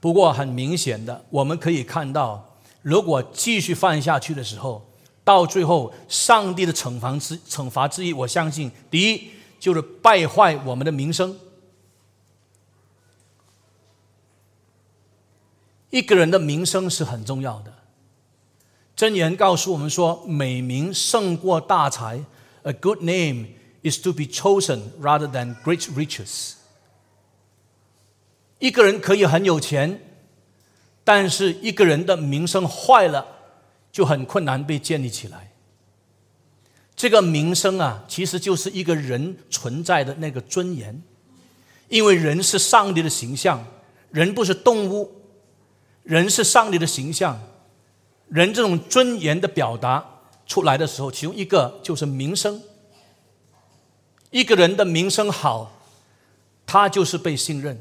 [SPEAKER 2] 不过很明显的，我们可以看到，如果继续犯下去的时候。到最后，上帝的惩罚之惩罚之一，我相信，第一就是败坏我们的名声。一个人的名声是很重要的。箴言告诉我们说，美名胜过大财。A good name is to be chosen rather than great riches。一个人可以很有钱，但是一个人的名声坏了。就很困难被建立起来。这个名声啊，其实就是一个人存在的那个尊严，因为人是上帝的形象，人不是动物，人是上帝的形象，人这种尊严的表达出来的时候，其中一个就是名声。一个人的名声好，他就是被信任；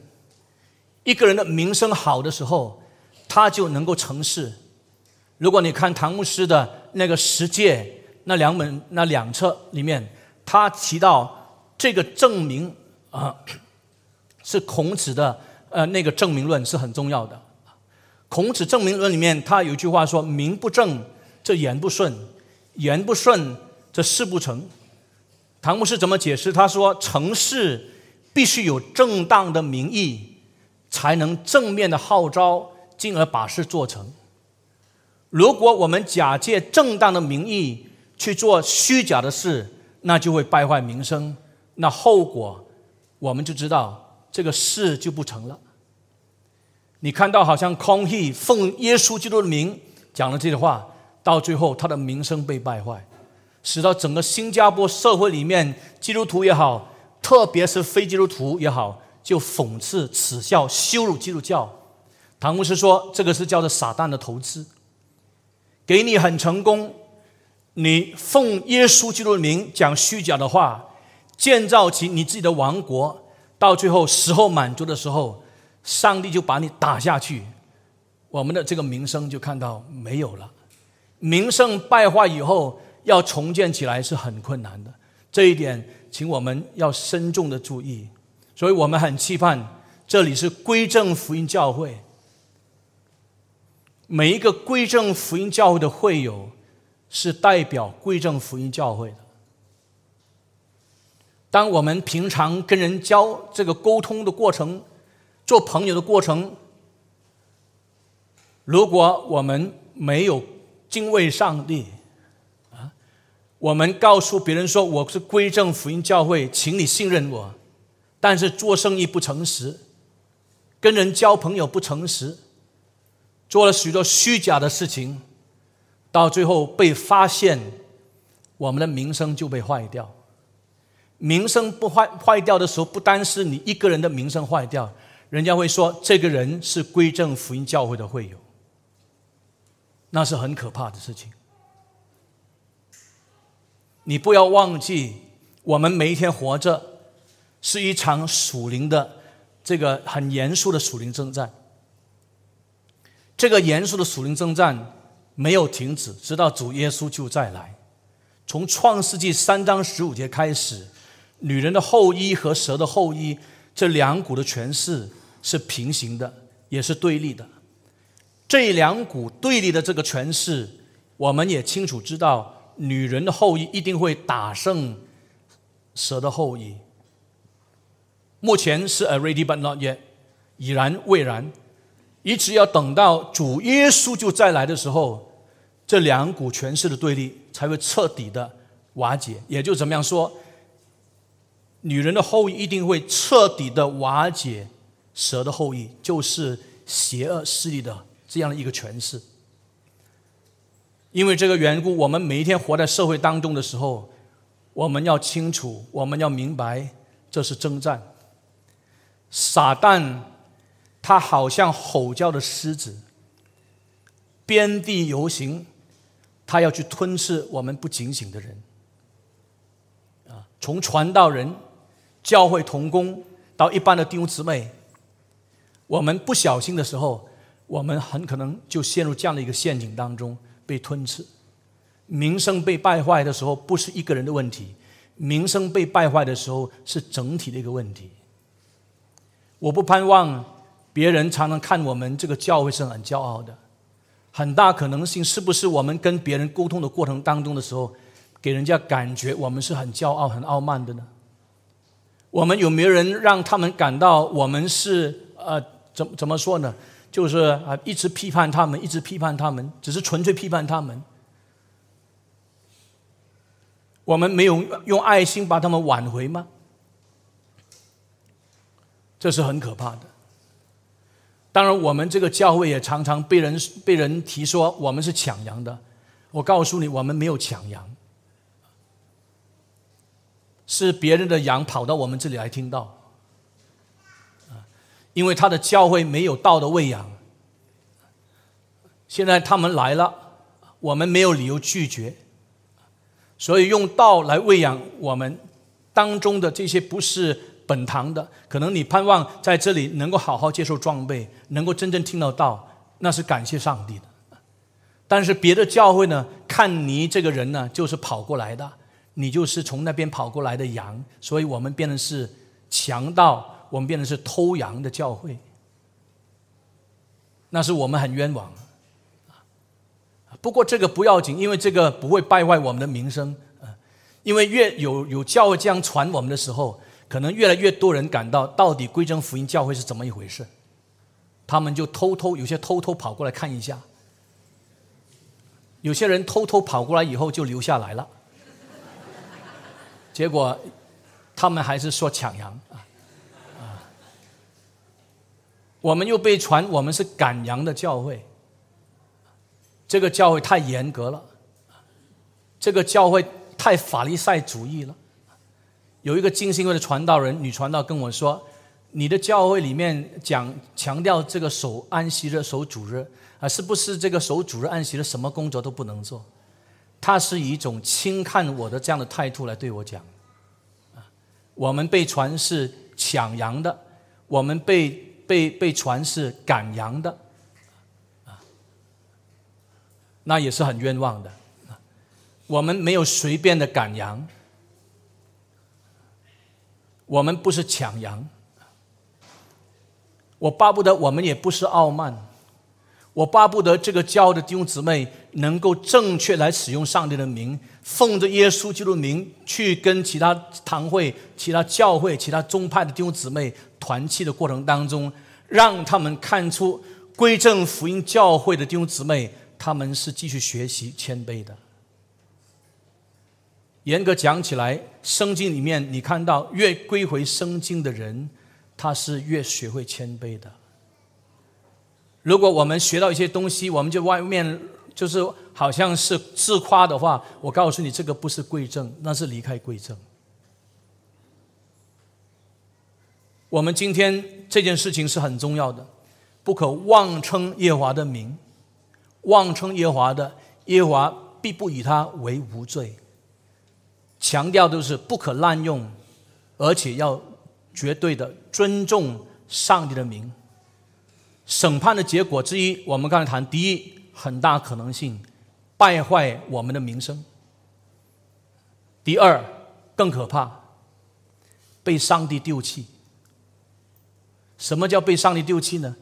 [SPEAKER 2] 一个人的名声好的时候，他就能够成事。如果你看唐牧师的那个十诫那两本那两册里面，他提到这个证明啊，是孔子的呃那个证明论是很重要的。孔子证明论里面，他有一句话说：“名不正，这言不顺；言不顺，这事不成。”唐牧师怎么解释？他说：“成事必须有正当的名义，才能正面的号召，进而把事做成。如果我们假借正当的名义去做虚假的事，那就会败坏名声，那后果我们就知道，这个事就不成了。你看到好像空气奉耶稣基督的名讲了这句话，到最后他的名声被败坏。”使到整个新加坡社会里面，基督徒也好，特别是非基督徒也好，就讽刺、耻笑、羞辱基督教。唐牧师说：“这个是叫做撒旦的投资，给你很成功，你奉耶稣基督的名讲虚假的话，建造起你自己的王国，到最后时候满足的时候，上帝就把你打下去，我们的这个名声就看到没有了，名声败坏以后。”要重建起来是很困难的，这一点，请我们要慎重的注意。所以我们很期盼，这里是归正福音教会，每一个归正福音教会的会友，是代表归正福音教会的。当我们平常跟人交这个沟通的过程，做朋友的过程，如果我们没有敬畏上帝啊，我们告诉别人说我是归正福音教会，请你信任我。但是做生意不诚实，跟人交朋友不诚实，做了许多虚假的事情，到最后被发现，我们的名声就被坏掉。名声不坏坏掉的时候，不单是你一个人的名声坏掉，人家会说这个人是归正福音教会的会友，那是很可怕的事情。你不要忘记，我们每一天活着是一场属灵的这个很严肃的属灵征战。这个严肃的属灵征战没有停止，直到主耶稣就再来。从创世纪三章十五节开始，女人的后裔和蛇的后裔这两股的权势是平行的，也是对立的。这两股对立的这个权势，我们也清楚知道。女人的后裔一定会打胜蛇的后裔。目前是 already but not yet，已然未然，一直要等到主耶稣就再来的时候，这两股权势的对立才会彻底的瓦解。也就怎么样说，女人的后裔一定会彻底的瓦解蛇的后裔，就是邪恶势力的这样的一个权势。因为这个缘故，我们每一天活在社会当中的时候，我们要清楚，我们要明白，这是征战。撒旦他好像吼叫的狮子，遍地游行，他要去吞噬我们不警醒的人。啊，从传道人、教会同工到一般的弟兄姊妹，我们不小心的时候，我们很可能就陷入这样的一个陷阱当中。被吞噬，名声被败坏的时候，不是一个人的问题；名声被败坏的时候，是整体的一个问题。我不盼望别人常常看我们这个教会是很骄傲的，很大可能性是不是我们跟别人沟通的过程当中的时候，给人家感觉我们是很骄傲、很傲慢的呢？我们有没有人让他们感到我们是呃，怎怎么说呢？就是啊，一直批判他们，一直批判他们，只是纯粹批判他们。我们没有用爱心把他们挽回吗？这是很可怕的。当然，我们这个教会也常常被人被人提说我们是抢羊的。我告诉你，我们没有抢羊，是别人的羊跑到我们这里来听到。因为他的教会没有道的喂养，现在他们来了，我们没有理由拒绝，所以用道来喂养我们当中的这些不是本堂的，可能你盼望在这里能够好好接受装备，能够真正听得到，那是感谢上帝的。但是别的教会呢，看你这个人呢，就是跑过来的，你就是从那边跑过来的羊，所以我们变成是强盗，我们变成是偷羊的教会。那是我们很冤枉。不过这个不要紧，因为这个不会败坏我们的名声。因为越有有教会这样传我们的时候，可能越来越多人感到到底归正福音教会是怎么一回事，他们就偷偷有些偷偷跑过来看一下，有些人偷偷跑过来以后就留下来了，结果他们还是说抢羊啊啊！我们又被传我们是赶羊的教会，这个教会太严格了，这个教会。太法利赛主义了。有一个金星会的传道人，女传道跟我说：“你的教会里面讲强调这个守安息日、守主日啊，是不是这个守主日、安息日什么工作都不能做？”他是以一种轻看我的这样的态度来对我讲。啊，我们被传是抢羊的，我们被被被传是赶羊的，啊，那也是很冤枉的。我们没有随便的赶羊，我们不是抢羊。我巴不得我们也不是傲慢，我巴不得这个骄傲的弟兄姊妹能够正确来使用上帝的名，奉着耶稣基督名去跟其他堂会、其他教会、其他宗派的弟兄姊妹团契的过程当中，让他们看出归正福音教会的弟兄姊妹，他们是继续学习谦卑的。严格讲起来，圣经里面你看到越归回圣经的人，他是越学会谦卑的。如果我们学到一些东西，我们就外面就是好像是自夸的话，我告诉你，这个不是贵正，那是离开贵正。我们今天这件事情是很重要的，不可妄称耶华的名，妄称耶华的，耶华必不以他为无罪。强调都是不可滥用，而且要绝对的尊重上帝的名。审判的结果之一，我们刚才谈，第一，很大可能性败坏我们的名声；第二，更可怕，被上帝丢弃。什么叫被上帝丢弃呢？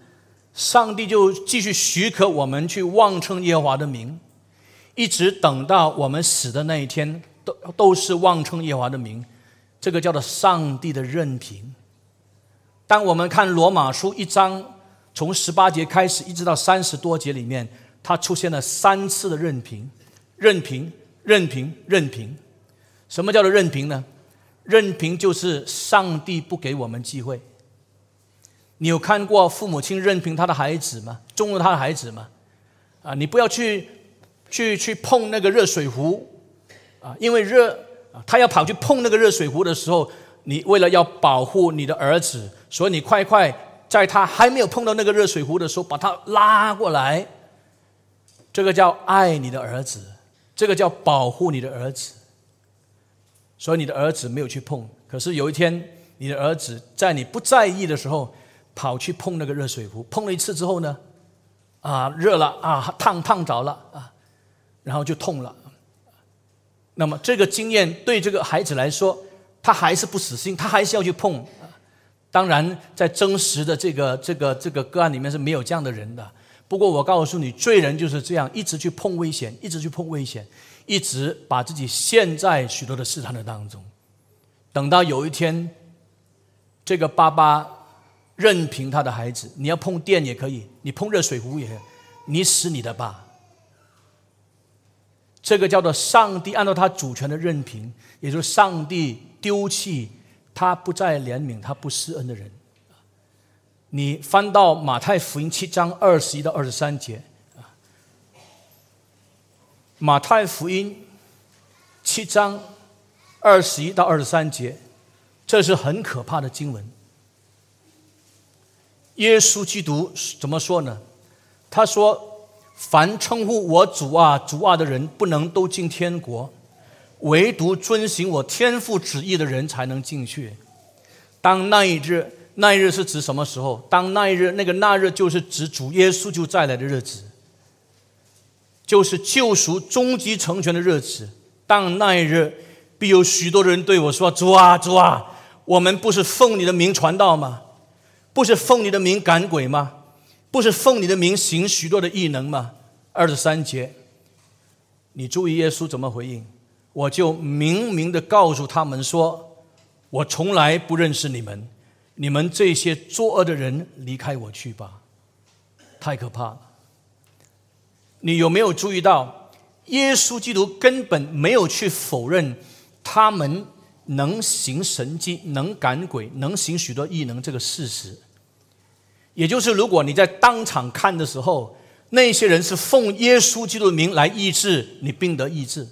[SPEAKER 2] 上帝就继续许可我们去妄称耶和华的名，一直等到我们死的那一天。都都是妄称耶和华的名，这个叫做上帝的任凭。当我们看罗马书一章，从十八节开始一直到三十多节里面，它出现了三次的任凭，任凭，任凭，任凭。什么叫做任凭呢？任凭就是上帝不给我们机会。你有看过父母亲任凭他的孩子吗？纵容他的孩子吗？啊，你不要去去去碰那个热水壶。啊，因为热啊，他要跑去碰那个热水壶的时候，你为了要保护你的儿子，所以你快快在他还没有碰到那个热水壶的时候，把他拉过来。这个叫爱你的儿子，这个叫保护你的儿子。所以你的儿子没有去碰，可是有一天，你的儿子在你不在意的时候，跑去碰那个热水壶，碰了一次之后呢，啊，热了啊，烫烫着了啊，然后就痛了。那么这个经验对这个孩子来说，他还是不死心，他还是要去碰。当然，在真实的这个这个这个个案里面是没有这样的人的。不过我告诉你，罪人就是这样，一直去碰危险，一直去碰危险，一直把自己陷在许多的试探的当中。等到有一天，这个爸爸任凭他的孩子，你要碰电也可以，你碰热水壶也，你死你的吧。这个叫做上帝按照他主权的任凭，也就是上帝丢弃他不再怜悯他不施恩的人。你翻到马太福音七章二十一到二十三节啊，马太福音七章二十一到二十三节，这是很可怕的经文。耶稣基督怎么说呢？他说。凡称呼我主啊、主啊的人，不能都进天国；唯独遵行我天父旨意的人才能进去。当那一日，那一日是指什么时候？当那一日，那个那日就是指主耶稣就再来的日子。就是救赎终极成全的日子。当那一日，必有许多人对我说：“主啊，主啊，我们不是奉你的名传道吗？不是奉你的名赶鬼吗？不是奉你的名行许多的异能吗？”二十三节，你注意耶稣怎么回应？我就明明的告诉他们说：“我从来不认识你们，你们这些作恶的人，离开我去吧！”太可怕了。你有没有注意到，耶稣基督根本没有去否认他们能行神迹、能赶鬼、能行许多异能这个事实？也就是，如果你在当场看的时候，那些人是奉耶稣基督的名来医治你病得医治。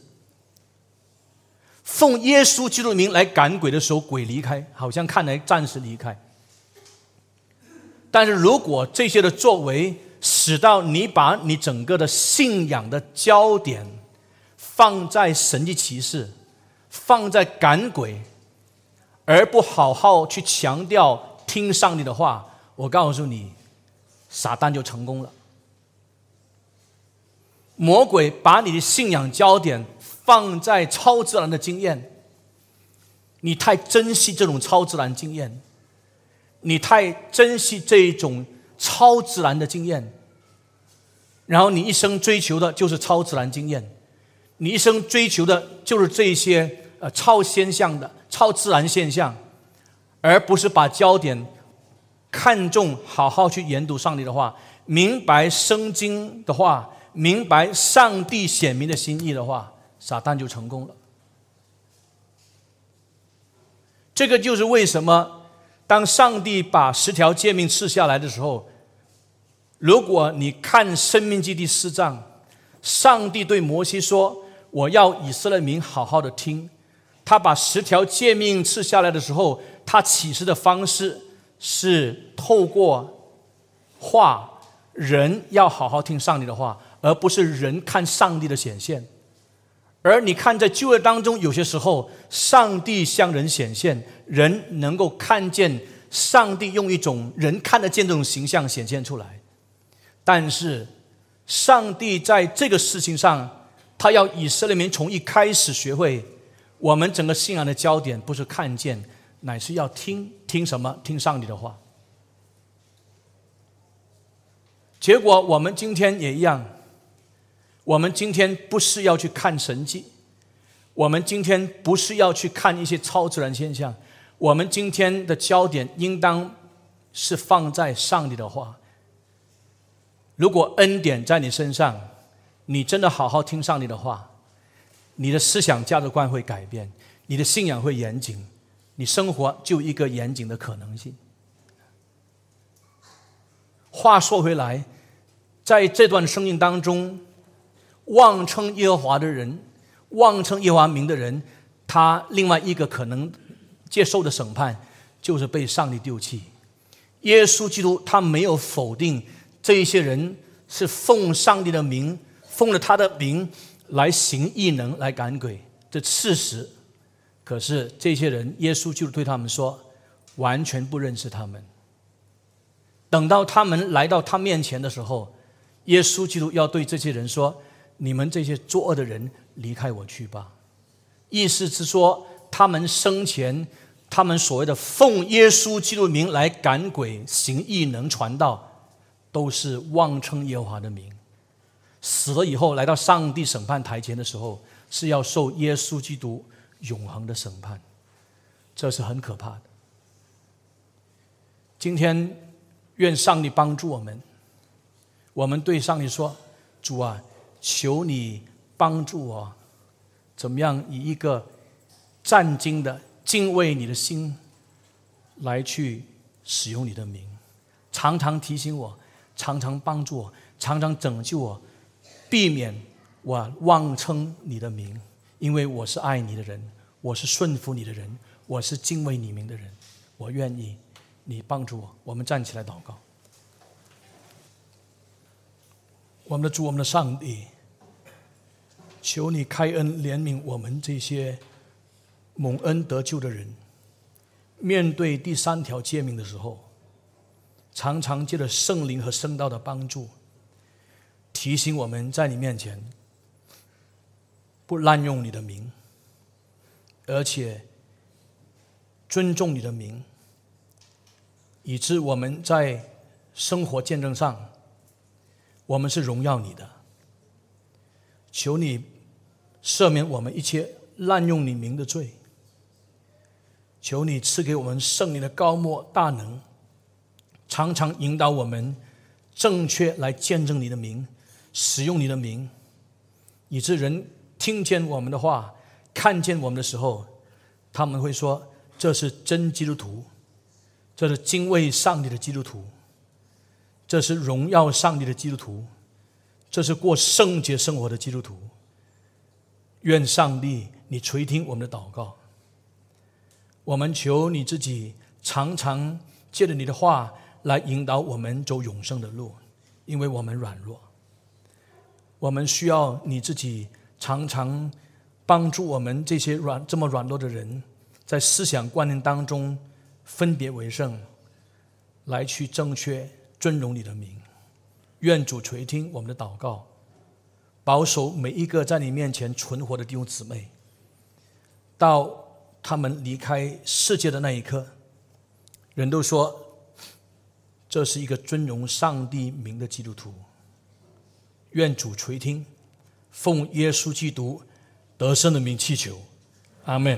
[SPEAKER 2] 奉耶稣基督的名来赶鬼的时候，鬼离开，好像看来暂时离开。但是如果这些的作为使到你把你整个的信仰的焦点放在神迹奇事，放在赶鬼，而不好好去强调听上帝的话，我告诉你，撒旦就成功了。魔鬼把你的信仰焦点。放在超自然的经验，你太珍惜这种超自然经验，你太珍惜这一种超自然的经验，然后你一生追求的就是超自然经验，你一生追求的就是这些呃超现象的超自然现象，而不是把焦点看重好好去研读上帝的话，明白圣经的话，明白上帝显明的心意的话。撒旦就成功了。这个就是为什么，当上帝把十条诫命赐下来的时候，如果你看《生命记》第四章，上帝对摩西说：“我要以色列民好好的听。”他把十条诫命赐下来的时候，他启示的方式是透过话，人要好好听上帝的话，而不是人看上帝的显现。而你看，在旧约当中，有些时候，上帝向人显现，人能够看见上帝用一种人看得见这种形象显现出来。但是，上帝在这个事情上，他要以色列民从一开始学会，我们整个信仰的焦点不是看见，乃是要听听什么？听上帝的话。结果，我们今天也一样。我们今天不是要去看神迹，我们今天不是要去看一些超自然现象，我们今天的焦点应当是放在上帝的话。如果恩典在你身上，你真的好好听上帝的话，你的思想价值观会改变，你的信仰会严谨，你生活就一个严谨的可能性。话说回来，在这段生命当中。妄称耶和华的人，妄称耶和华名的人，他另外一个可能接受的审判，就是被上帝丢弃。耶稣基督他没有否定这一些人是奉上帝的名，奉了他的名来行异能来赶鬼这事实。可是这些人，耶稣就对他们说，完全不认识他们。等到他们来到他面前的时候，耶稣基督要对这些人说。你们这些作恶的人，离开我去吧。意思是说，他们生前，他们所谓的奉耶稣基督名来赶鬼、行异能、传道，都是妄称耶和华的名。死了以后，来到上帝审判台前的时候，是要受耶稣基督永恒的审判。这是很可怕的。今天，愿上帝帮助我们。我们对上帝说：“主啊。”求你帮助我，怎么样以一个战兢的敬畏你的心来去使用你的名，常常提醒我，常常帮助我，常常拯救我，避免我妄称你的名，因为我是爱你的人，我是顺服你的人，我是敬畏你名的人，我愿意你帮助我。我们站起来祷告。我们的主，我们的上帝，求你开恩怜悯我们这些蒙恩得救的人。面对第三条诫命的时候，常常借着圣灵和圣道的帮助，提醒我们在你面前不滥用你的名，而且尊重你的名，以致我们在生活见证上，我们是荣耀你的。求你赦免我们一切滥用你名的罪。求你赐给我们圣灵的高莫大能，常常引导我们正确来见证你的名，使用你的名，以致人听见我们的话，看见我们的时候，他们会说：“这是真基督徒，这是敬畏上帝的基督徒，这是荣耀上帝的基督徒，这是过圣洁生活的基督徒。”愿上帝你垂听我们的祷告。我们求你自己常常借着你的话来引导我们走永生的路，因为我们软弱，我们需要你自己常常帮助我们这些软这么软弱的人，在思想观念当中分别为圣，来去正确尊荣你的名。愿主垂听我们的祷告，保守每一个在你面前存活的弟兄姊妹，到。他们离开世界的那一刻，人都说这是一个尊荣上帝名的基督徒。愿主垂听，奉耶稣基督得胜的名祈求，阿门。